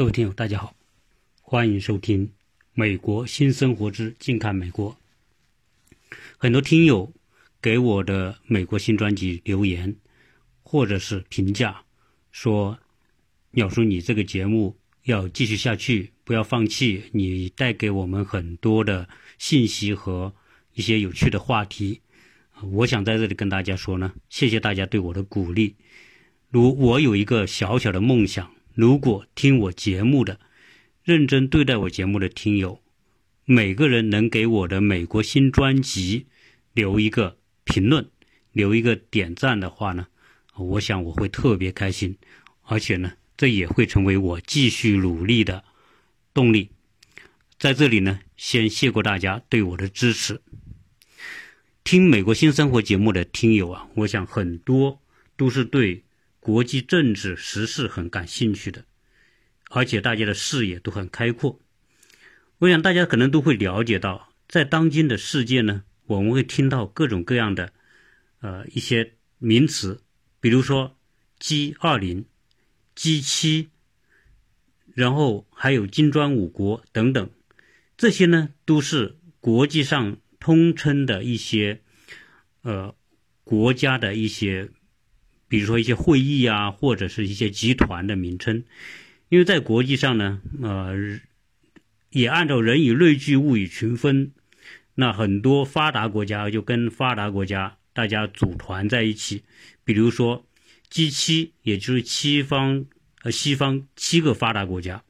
各位听友，大家好，欢迎收听《美国新生活之近看美国》。很多听友给我的美国新专辑留言，或者是评价，说：“鸟叔，你这个节目要继续下去，不要放弃，你带给我们很多的信息和一些有趣的话题。”我想在这里跟大家说呢，谢谢大家对我的鼓励。如我有一个小小的梦想。如果听我节目的、认真对待我节目的听友，每个人能给我的美国新专辑留一个评论、留一个点赞的话呢，我想我会特别开心，而且呢，这也会成为我继续努力的动力。在这里呢，先谢过大家对我的支持。听美国新生活节目的听友啊，我想很多都是对。国际政治时事很感兴趣的，而且大家的视野都很开阔。我想大家可能都会了解到，在当今的世界呢，我们会听到各种各样的呃一些名词，比如说 G 二零、G 七，然后还有金砖五国等等，这些呢都是国际上通称的一些呃国家的一些。比如说一些会议啊，或者是一些集团的名称，因为在国际上呢，呃，也按照人以类聚，物以群分，那很多发达国家就跟发达国家大家组团在一起，比如说 G 七，也就是西方呃西方七个发达国家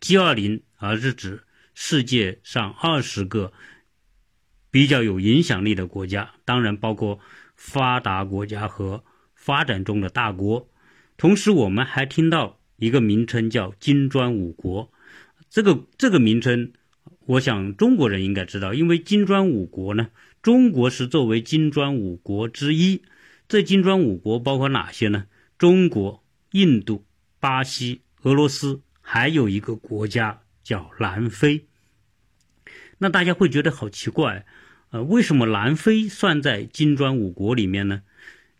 ，G 二零而是指世界上二十个比较有影响力的国家，当然包括发达国家和。发展中的大国，同时我们还听到一个名称叫金砖五国，这个这个名称，我想中国人应该知道，因为金砖五国呢，中国是作为金砖五国之一。这金砖五国包括哪些呢？中国、印度、巴西、俄罗斯，还有一个国家叫南非。那大家会觉得好奇怪，呃，为什么南非算在金砖五国里面呢？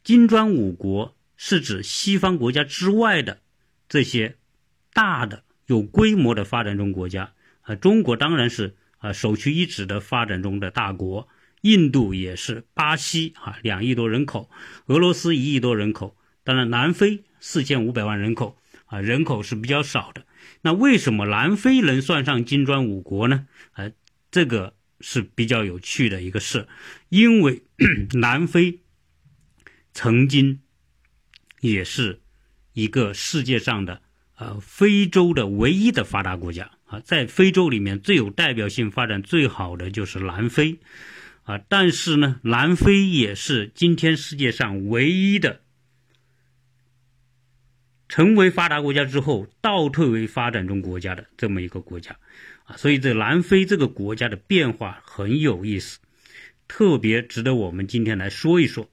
金砖五国是指西方国家之外的这些大的有规模的发展中国家啊，中国当然是啊首屈一指的发展中的大国，印度也是，巴西啊两亿多人口，俄罗斯一亿多人口，当然南非四千五百万人口啊人口是比较少的。那为什么南非能算上金砖五国呢？啊，这个是比较有趣的一个事，因为 南非。曾经，也是一个世界上的呃非洲的唯一的发达国家啊，在非洲里面最有代表性、发展最好的就是南非啊。但是呢，南非也是今天世界上唯一的成为发达国家之后倒退为发展中国家的这么一个国家啊。所以，这南非这个国家的变化很有意思，特别值得我们今天来说一说。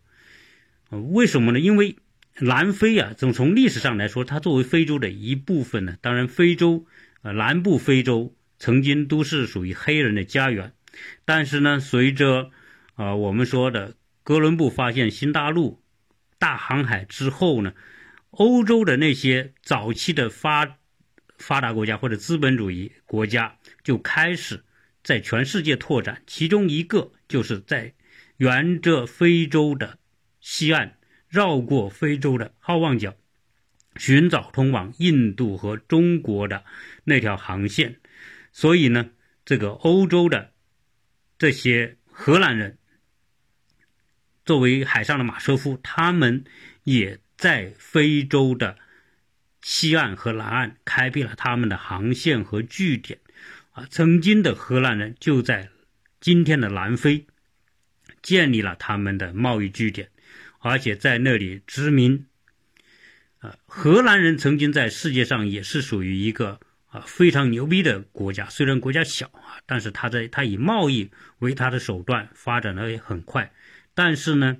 为什么呢？因为南非啊，从从历史上来说，它作为非洲的一部分呢。当然，非洲呃南部非洲曾经都是属于黑人的家园，但是呢，随着啊我们说的哥伦布发现新大陆、大航海之后呢，欧洲的那些早期的发发达国家或者资本主义国家就开始在全世界拓展，其中一个就是在沿着非洲的。西岸绕过非洲的好望角，寻找通往印度和中国的那条航线。所以呢，这个欧洲的这些荷兰人，作为海上的马车夫，他们也在非洲的西岸和南岸开辟了他们的航线和据点。啊，曾经的荷兰人就在今天的南非建立了他们的贸易据点。而且在那里殖民，啊，荷兰人曾经在世界上也是属于一个啊非常牛逼的国家。虽然国家小啊，但是他在他以贸易为他的手段发展的也很快。但是呢，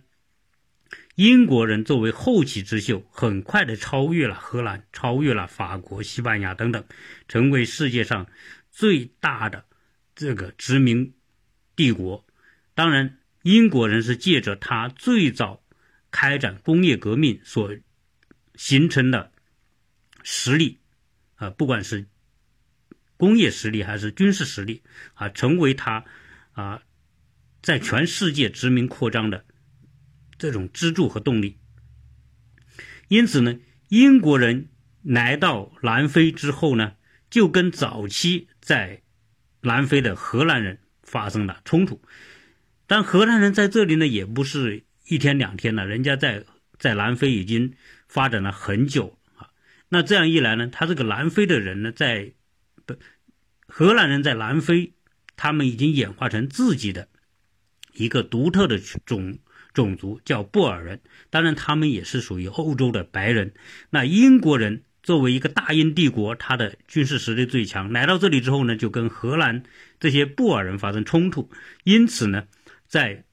英国人作为后起之秀，很快的超越了荷兰，超越了法国、西班牙等等，成为世界上最大的这个殖民帝国。当然，英国人是借着他最早。开展工业革命所形成的实力，啊，不管是工业实力还是军事实力啊，成为他啊在全世界殖民扩张的这种支柱和动力。因此呢，英国人来到南非之后呢，就跟早期在南非的荷兰人发生了冲突。但荷兰人在这里呢，也不是一天两天了，人家在在南非已经发展了很久啊。那这样一来呢，他这个南非的人呢，在不荷兰人在南非，他们已经演化成自己的一个独特的种种族，叫布尔人。当然，他们也是属于欧洲的白人。那英国人作为一个大英帝国，他的军事实力最强，来到这里之后呢，就跟荷兰这些布尔人发生冲突，因此呢。在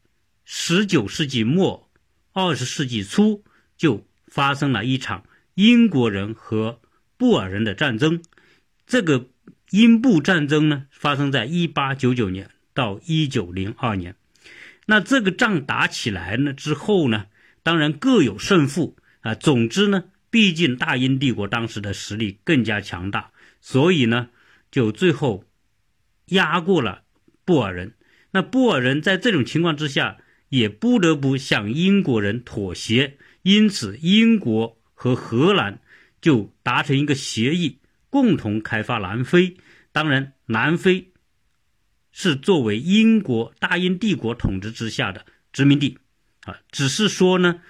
十九世纪末、二十世纪初，就发生了一场英国人和布尔人的战争。这个英布战争呢，发生在一八九九年到一九零二年。那这个仗打起来呢之后呢，当然各有胜负啊。总之呢，毕竟大英帝国当时的实力更加强大，所以呢，就最后压过了布尔人。那布尔人在这种情况之下，也不得不向英国人妥协，因此英国和荷兰就达成一个协议，共同开发南非。当然，南非是作为英国大英帝国统治之下的殖民地，啊，只是说呢，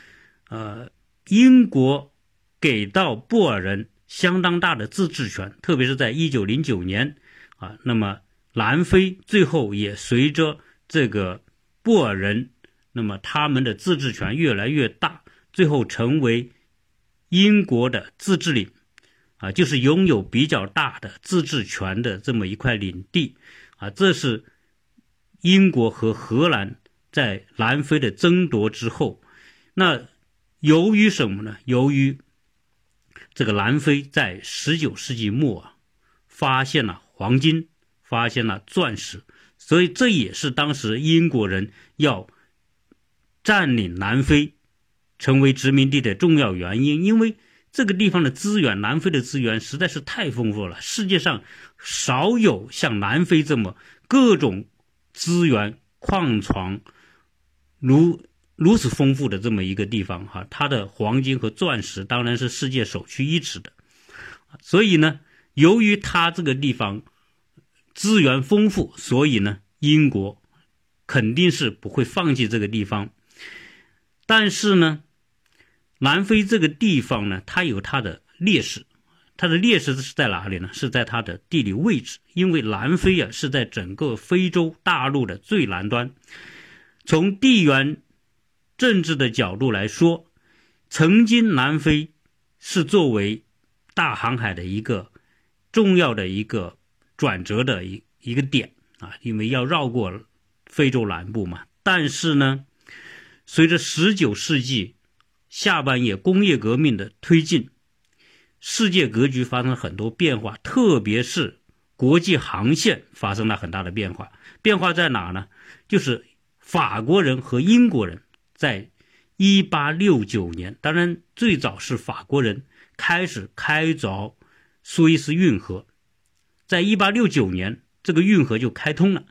呃，英国给到布尔人相当大的自治权，特别是在一九零九年，啊，那么。南非最后也随着这个布尔人，那么他们的自治权越来越大，最后成为英国的自治领，啊，就是拥有比较大的自治权的这么一块领地，啊，这是英国和荷兰在南非的争夺之后，那由于什么呢？由于这个南非在十九世纪末啊，发现了黄金。发现了钻石，所以这也是当时英国人要占领南非，成为殖民地的重要原因。因为这个地方的资源，南非的资源实在是太丰富了，世界上少有像南非这么各种资源、矿床如如此丰富的这么一个地方。哈，它的黄金和钻石当然是世界首屈一指的。所以呢，由于它这个地方。资源丰富，所以呢，英国肯定是不会放弃这个地方。但是呢，南非这个地方呢，它有它的劣势。它的劣势是在哪里呢？是在它的地理位置。因为南非啊是在整个非洲大陆的最南端。从地缘政治的角度来说，曾经南非是作为大航海的一个重要的一个。转折的一一个点啊，因为要绕过非洲南部嘛。但是呢，随着十九世纪下半叶工业革命的推进，世界格局发生了很多变化，特别是国际航线发生了很大的变化。变化在哪呢？就是法国人和英国人在一八六九年，当然最早是法国人开始开凿苏伊士运河。在一八六九年，这个运河就开通了。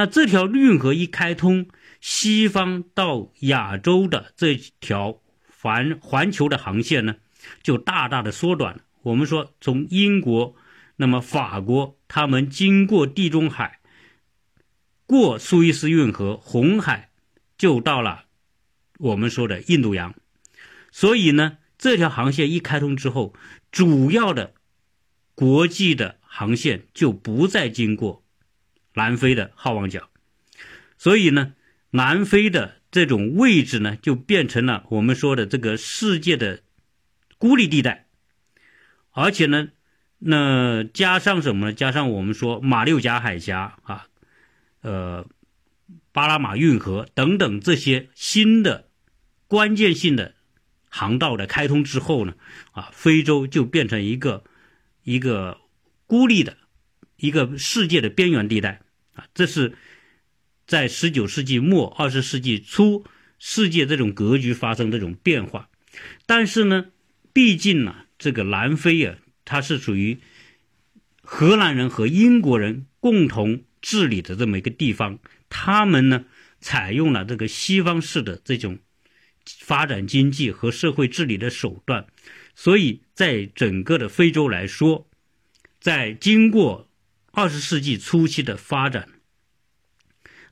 那这条运河一开通，西方到亚洲的这条环环球的航线呢，就大大的缩短了。我们说，从英国，那么法国，他们经过地中海，过苏伊士运河、红海，就到了我们说的印度洋。所以呢，这条航线一开通之后，主要的国际的。航线就不再经过南非的好望角，所以呢，南非的这种位置呢，就变成了我们说的这个世界的孤立地带。而且呢，那加上什么呢？加上我们说马六甲海峡啊，呃，巴拿马运河等等这些新的关键性的航道的开通之后呢，啊，非洲就变成一个一个。孤立的一个世界的边缘地带啊，这是在十九世纪末二十世纪初，世界这种格局发生这种变化。但是呢，毕竟呢，这个南非啊，它是属于荷兰人和英国人共同治理的这么一个地方，他们呢采用了这个西方式的这种发展经济和社会治理的手段，所以在整个的非洲来说，在经过二十世纪初期的发展，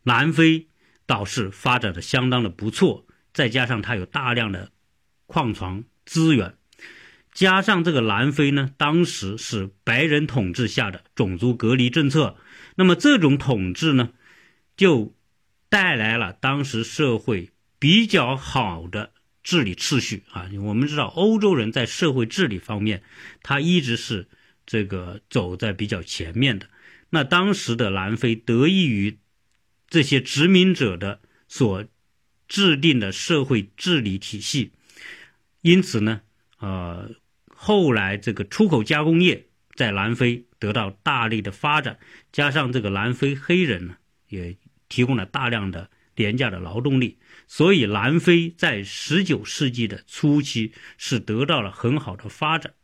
南非倒是发展的相当的不错，再加上它有大量的矿床资源。加上这个南非呢，当时是白人统治下的种族隔离政策，那么这种统治呢，就带来了当时社会比较好的治理秩序啊。我们知道，欧洲人在社会治理方面，他一直是这个走在比较前面的。那当时的南非得益于这些殖民者的所制定的社会治理体系，因此呢，呃。后来，这个出口加工业在南非得到大力的发展，加上这个南非黑人呢，也提供了大量的廉价的劳动力，所以南非在十九世纪的初期是得到了很好的发展。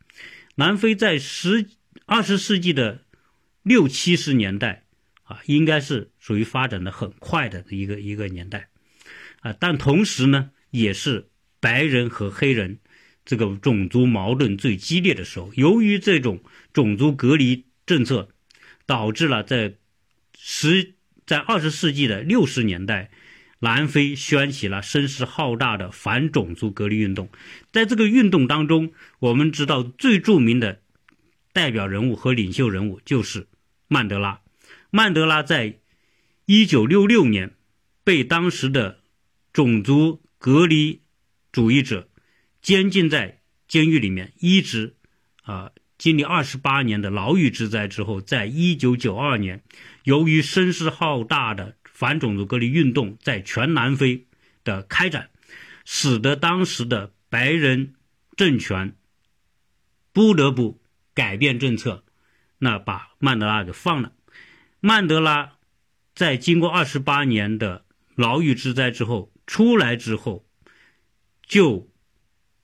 南非在十二十世纪的六七十年代啊，应该是属于发展的很快的一个一个年代啊，但同时呢，也是白人和黑人。这个种族矛盾最激烈的时候，由于这种种族隔离政策，导致了在十在二十世纪的六十年代，南非掀起了声势浩大的反种族隔离运动。在这个运动当中，我们知道最著名的代表人物和领袖人物就是曼德拉。曼德拉在一九六六年被当时的种族隔离主义者。监禁在监狱里面，一直啊经历二十八年的牢狱之灾之后，在一九九二年，由于声势浩大的反种族隔离运动在全南非的开展，使得当时的白人政权不得不改变政策，那把曼德拉给放了。曼德拉在经过二十八年的牢狱之灾之后出来之后，就。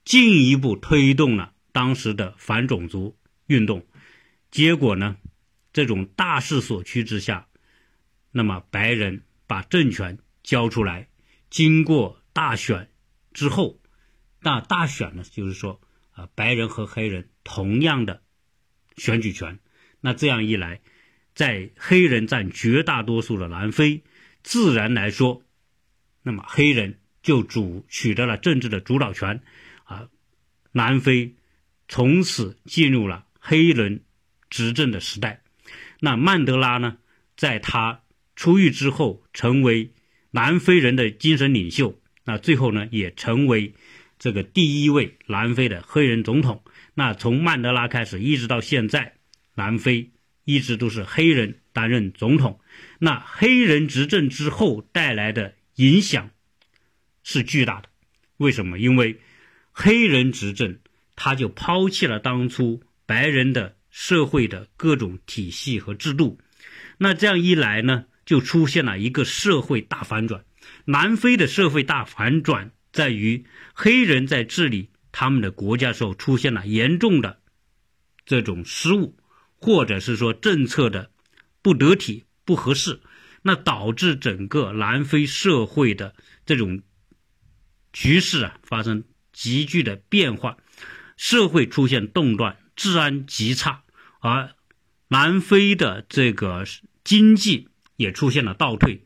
进一步推动了当时的反种族运动，结果呢，这种大势所趋之下，那么白人把政权交出来，经过大选之后，那大选呢，就是说啊，白人和黑人同样的选举权，那这样一来，在黑人占绝大多数的南非，自然来说，那么黑人就主取得了政治的主导权。啊，南非从此进入了黑人执政的时代。那曼德拉呢，在他出狱之后，成为南非人的精神领袖。那最后呢，也成为这个第一位南非的黑人总统。那从曼德拉开始，一直到现在，南非一直都是黑人担任总统。那黑人执政之后带来的影响是巨大的。为什么？因为黑人执政，他就抛弃了当初白人的社会的各种体系和制度。那这样一来呢，就出现了一个社会大反转。南非的社会大反转在于，黑人在治理他们的国家时候出现了严重的这种失误，或者是说政策的不得体、不合适，那导致整个南非社会的这种局势啊发生。急剧的变化，社会出现动乱，治安极差，而南非的这个经济也出现了倒退。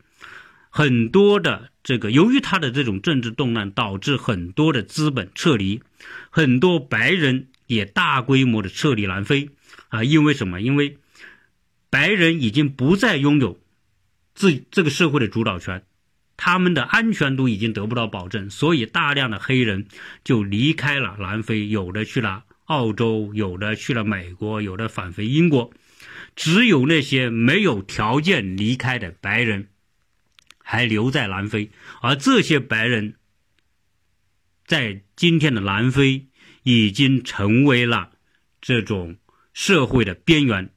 很多的这个，由于他的这种政治动乱，导致很多的资本撤离，很多白人也大规模的撤离南非。啊，因为什么？因为白人已经不再拥有自这个社会的主导权。他们的安全都已经得不到保证，所以大量的黑人就离开了南非，有的去了澳洲，有的去了美国，有的返回英国，只有那些没有条件离开的白人还留在南非，而这些白人在今天的南非已经成为了这种社会的边缘，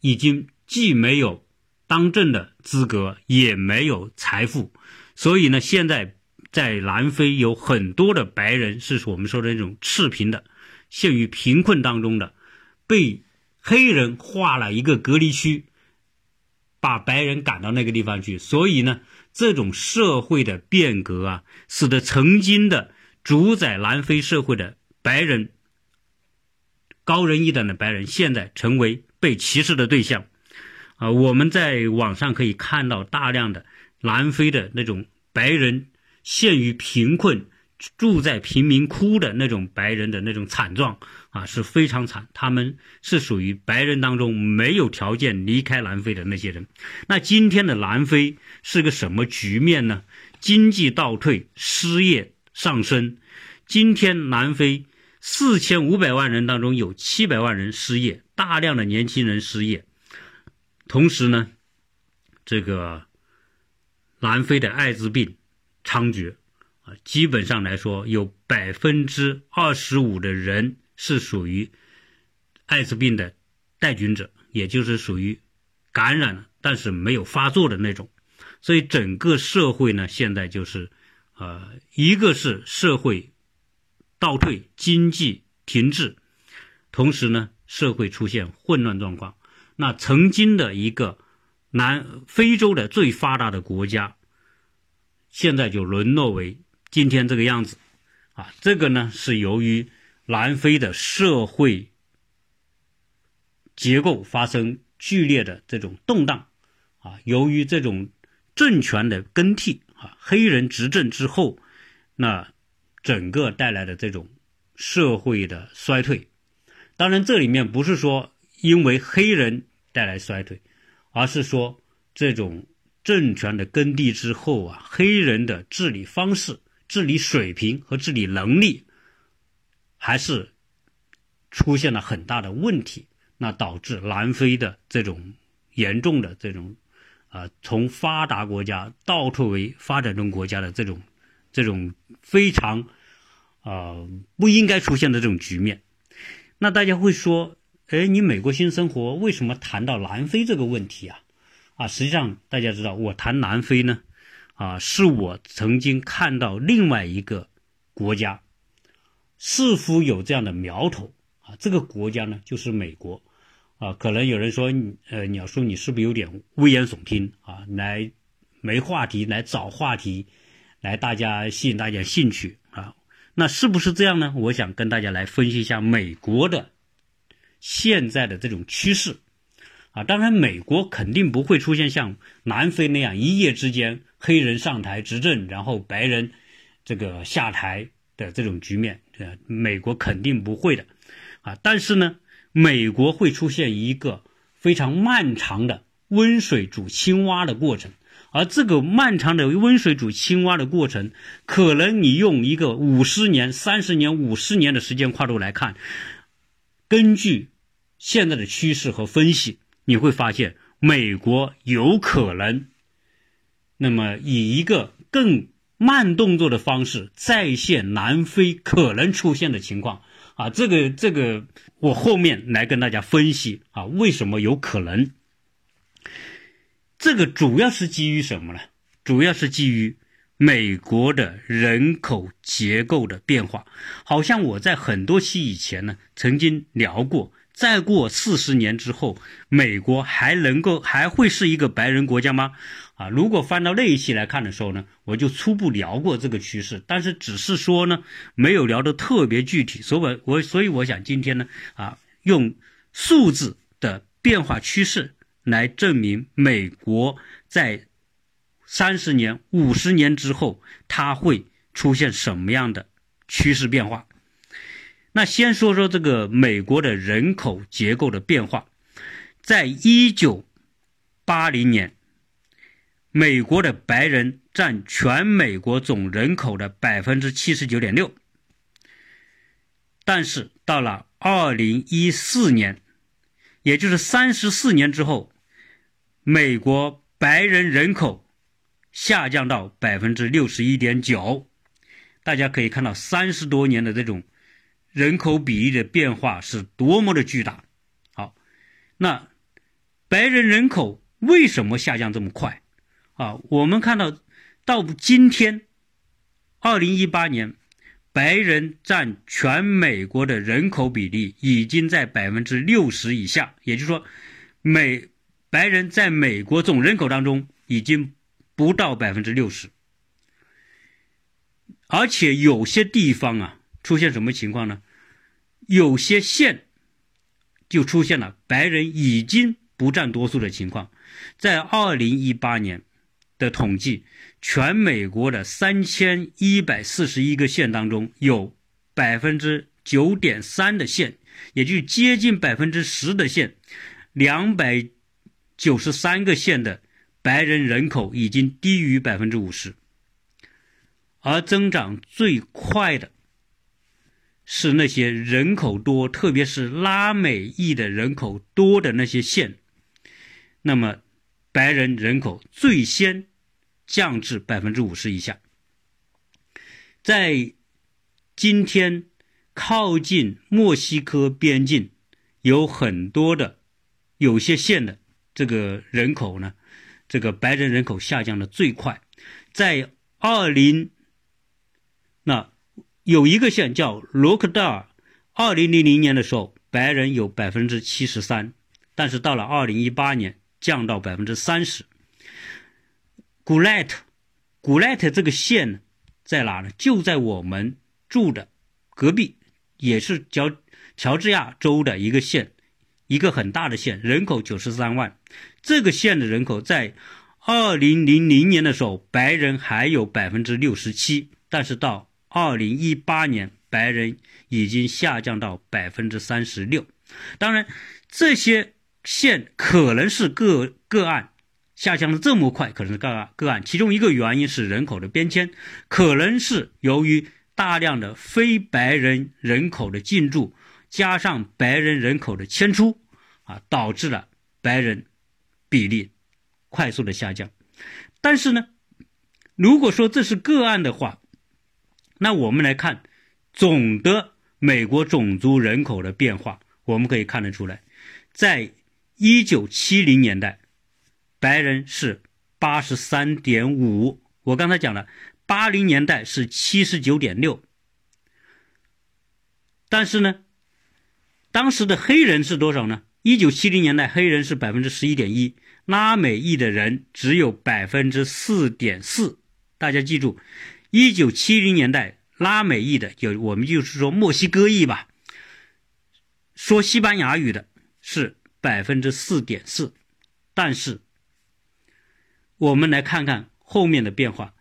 已经既没有。当政的资格也没有财富，所以呢，现在在南非有很多的白人是我们说的那种赤贫的，陷于贫困当中的，被黑人划了一个隔离区，把白人赶到那个地方去。所以呢，这种社会的变革啊，使得曾经的主宰南非社会的白人、高人一等的白人，现在成为被歧视的对象。啊，我们在网上可以看到大量的南非的那种白人陷于贫困。住在贫民窟的那种白人的那种惨状啊，是非常惨。他们是属于白人当中没有条件离开南非的那些人。那今天的南非是个什么局面呢？经济倒退，失业上升。今天南非四千五百万人当中有七百万人失业，大量的年轻人失业。同时呢，这个南非的艾滋病猖獗。啊，基本上来说，有百分之二十五的人是属于艾滋病的带菌者，也就是属于感染了但是没有发作的那种。所以整个社会呢，现在就是，呃，一个是社会倒退，经济停滞，同时呢，社会出现混乱状况。那曾经的一个南非洲的最发达的国家，现在就沦落为。今天这个样子，啊，这个呢是由于南非的社会结构发生剧烈的这种动荡，啊，由于这种政权的更替，啊，黑人执政之后，那整个带来的这种社会的衰退。当然，这里面不是说因为黑人带来衰退，而是说这种政权的更替之后啊，黑人的治理方式。治理水平和治理能力还是出现了很大的问题，那导致南非的这种严重的这种啊，从发达国家倒退为发展中国家的这种这种非常啊不应该出现的这种局面。那大家会说，哎，你美国新生活为什么谈到南非这个问题啊？啊，实际上大家知道，我谈南非呢。啊，是我曾经看到另外一个国家似乎有这样的苗头啊。这个国家呢，就是美国啊。可能有人说，呃，鸟叔，你是不是有点危言耸听啊？来没话题，来找话题，来大家吸引大家兴趣啊？那是不是这样呢？我想跟大家来分析一下美国的现在的这种趋势啊。当然，美国肯定不会出现像南非那样一夜之间。黑人上台执政，然后白人这个下台的这种局面，呃，美国肯定不会的，啊，但是呢，美国会出现一个非常漫长的温水煮青蛙的过程，而这个漫长的温水煮青蛙的过程，可能你用一个五十年、三十年、五十年的时间跨度来看，根据现在的趋势和分析，你会发现美国有可能。那么，以一个更慢动作的方式再现南非可能出现的情况啊，这个这个，我后面来跟大家分析啊，为什么有可能？这个主要是基于什么呢？主要是基于美国的人口结构的变化。好像我在很多期以前呢，曾经聊过，再过四十年之后，美国还能够还会是一个白人国家吗？啊，如果翻到那一期来看的时候呢，我就初步聊过这个趋势，但是只是说呢，没有聊得特别具体，所以我我所以我想今天呢，啊，用数字的变化趋势来证明美国在三十年、五十年之后，它会出现什么样的趋势变化。那先说说这个美国的人口结构的变化，在一九八零年。美国的白人占全美国总人口的百分之七十九点六，但是到了二零一四年，也就是三十四年之后，美国白人人口下降到百分之六十一点九。大家可以看到，三十多年的这种人口比例的变化是多么的巨大。好，那白人人口为什么下降这么快？啊，我们看到到今天，二零一八年，白人占全美国的人口比例已经在百分之六十以下，也就是说，美白人在美国总人口当中已经不到百分之六十，而且有些地方啊出现什么情况呢？有些县就出现了白人已经不占多数的情况，在二零一八年的统计。全美国的三千一百四十一个县当中，有百分之九点三的县，也就接近百分之十的县，两百九十三个县的白人人口已经低于百分之五十，而增长最快的是那些人口多，特别是拉美裔的人口多的那些县，那么白人人口最先。降至百分之五十以下，在今天靠近墨西哥边境有很多的有些县的这个人口呢，这个白人人口下降的最快，在二零那有一个县叫罗克道尔，二零零零年的时候白人有百分之七十三，但是到了二零一八年降到百分之三十。古莱特，古莱特这个县呢在哪呢？就在我们住的隔壁，也是乔乔治亚州的一个县，一个很大的县，人口九十三万。这个县的人口在二零零零年的时候，白人还有百分之六十七，但是到二零一八年，白人已经下降到百分之三十六。当然，这些县可能是个个案。下降的这么快，可能是个案个案。其中一个原因是人口的变迁，可能是由于大量的非白人人口的进驻，加上白人人口的迁出，啊，导致了白人比例快速的下降。但是呢，如果说这是个案的话，那我们来看总的美国种族人口的变化，我们可以看得出来，在一九七零年代。白人是八十三点五，我刚才讲了，八零年代是七十九点六，但是呢，当时的黑人是多少呢？一九七零年代黑人是百分之十一点一，拉美裔的人只有百分之四点四。大家记住，一九七零年代拉美裔的，有我们就是说墨西哥裔吧，说西班牙语的是百分之四点四，但是。我们来看看后面的变化。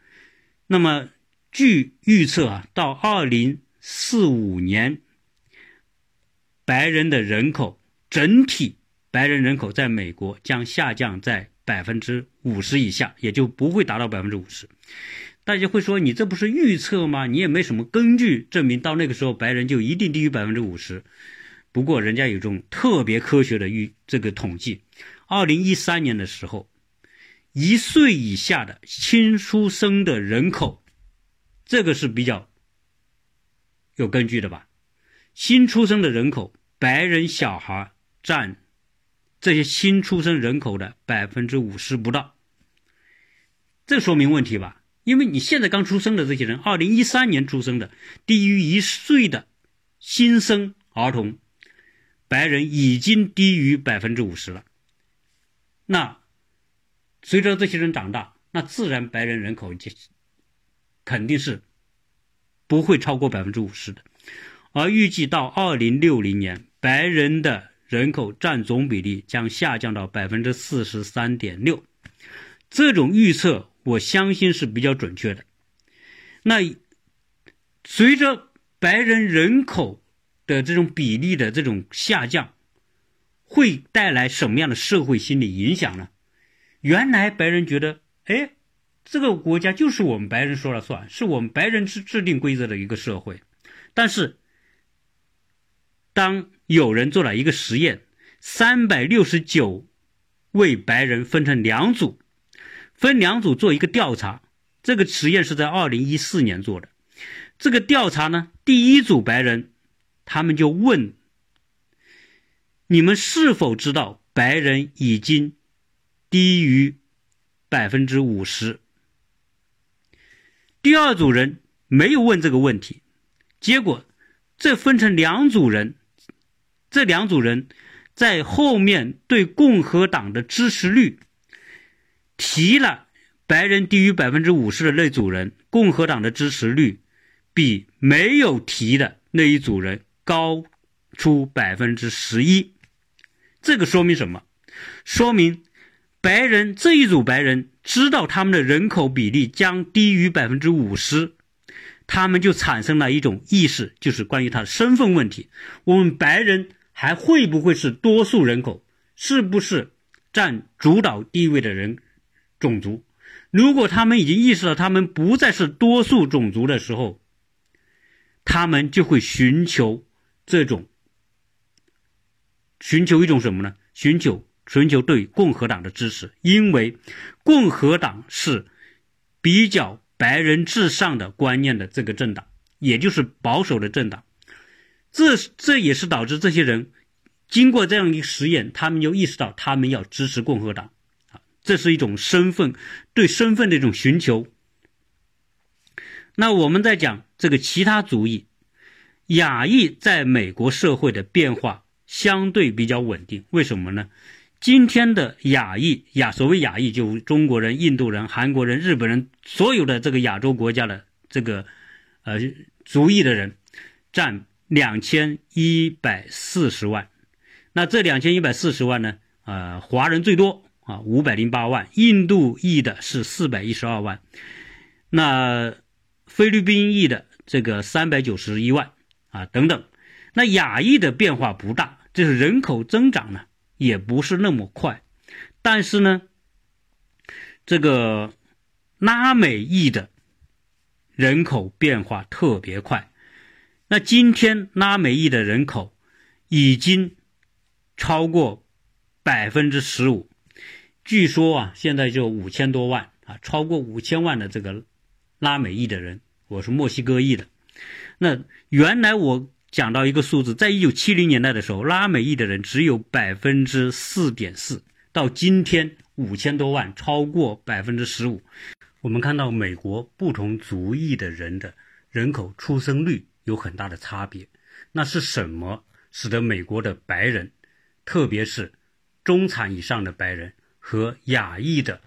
那么，据预测啊，到二零四五年，白人的人口整体白人人口在美国将下降在百分之五十以下，也就不会达到百分之五十。大家会说，你这不是预测吗？你也没什么根据证明到那个时候白人就一定低于百分之五十。不过，人家有种特别科学的预这个统计，二零一三年的时候。一岁以下的新出生的人口，这个是比较有根据的吧？新出生的人口，白人小孩占这些新出生人口的百分之五十不到，这说明问题吧？因为你现在刚出生的这些人，二零一三年出生的低于一岁的新生儿童，白人已经低于百分之五十了，那。随着这些人长大，那自然白人人口就肯定是不会超过百分之五十的。而预计到二零六零年，白人的人口占总比例将下降到百分之四十三点六。这种预测，我相信是比较准确的。那随着白人人口的这种比例的这种下降，会带来什么样的社会心理影响呢？原来白人觉得，哎，这个国家就是我们白人说了算，是我们白人制制定规则的一个社会。但是，当有人做了一个实验，三百六十九位白人分成两组，分两组做一个调查。这个实验是在二零一四年做的。这个调查呢，第一组白人，他们就问：你们是否知道白人已经？低于百分之五十。第二组人没有问这个问题，结果这分成两组人，这两组人在后面对共和党的支持率提了白人低于百分之五十的那组人，共和党的支持率比没有提的那一组人高出百分之十一。这个说明什么？说明白人这一组白人知道他们的人口比例将低于百分之五十，他们就产生了一种意识，就是关于他的身份问题。我们白人还会不会是多数人口？是不是占主导地位的人种族？如果他们已经意识到他们不再是多数种族的时候，他们就会寻求这种。寻求一种什么呢？寻求寻求对共和党的支持，因为共和党是比较白人至上的观念的这个政党，也就是保守的政党。这这也是导致这些人经过这样一个实验，他们就意识到他们要支持共和党啊，这是一种身份对身份的一种寻求。那我们在讲这个其他族裔，亚裔在美国社会的变化。相对比较稳定，为什么呢？今天的亚裔亚所谓亚裔，就中国人、印度人、韩国人、日本人，所有的这个亚洲国家的这个呃族裔的人，占两千一百四十万。那这两千一百四十万呢？呃，华人最多啊，五百零八万，印度裔的是四百一十二万，那菲律宾裔的这个三百九十一万啊，等等。那亚裔的变化不大。这是人口增长呢，也不是那么快，但是呢，这个拉美裔的人口变化特别快。那今天拉美裔的人口已经超过百分之十五，据说啊，现在就五千多万啊，超过五千万的这个拉美裔的人，我是墨西哥裔的。那原来我。讲到一个数字，在一九七零年代的时候，拉美裔的人只有百分之四点四，到今天五千多万，超过百分之十五。我们看到美国不同族裔的人的人口出生率有很大的差别，那是什么使得美国的白人，特别是中产以上的白人和亚裔的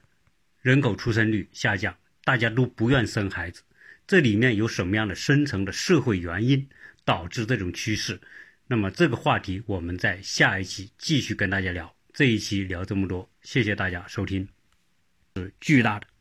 人口出生率下降？大家都不愿生孩子，这里面有什么样的深层的社会原因？导致这种趋势，那么这个话题我们在下一期继续跟大家聊。这一期聊这么多，谢谢大家收听，是巨大的。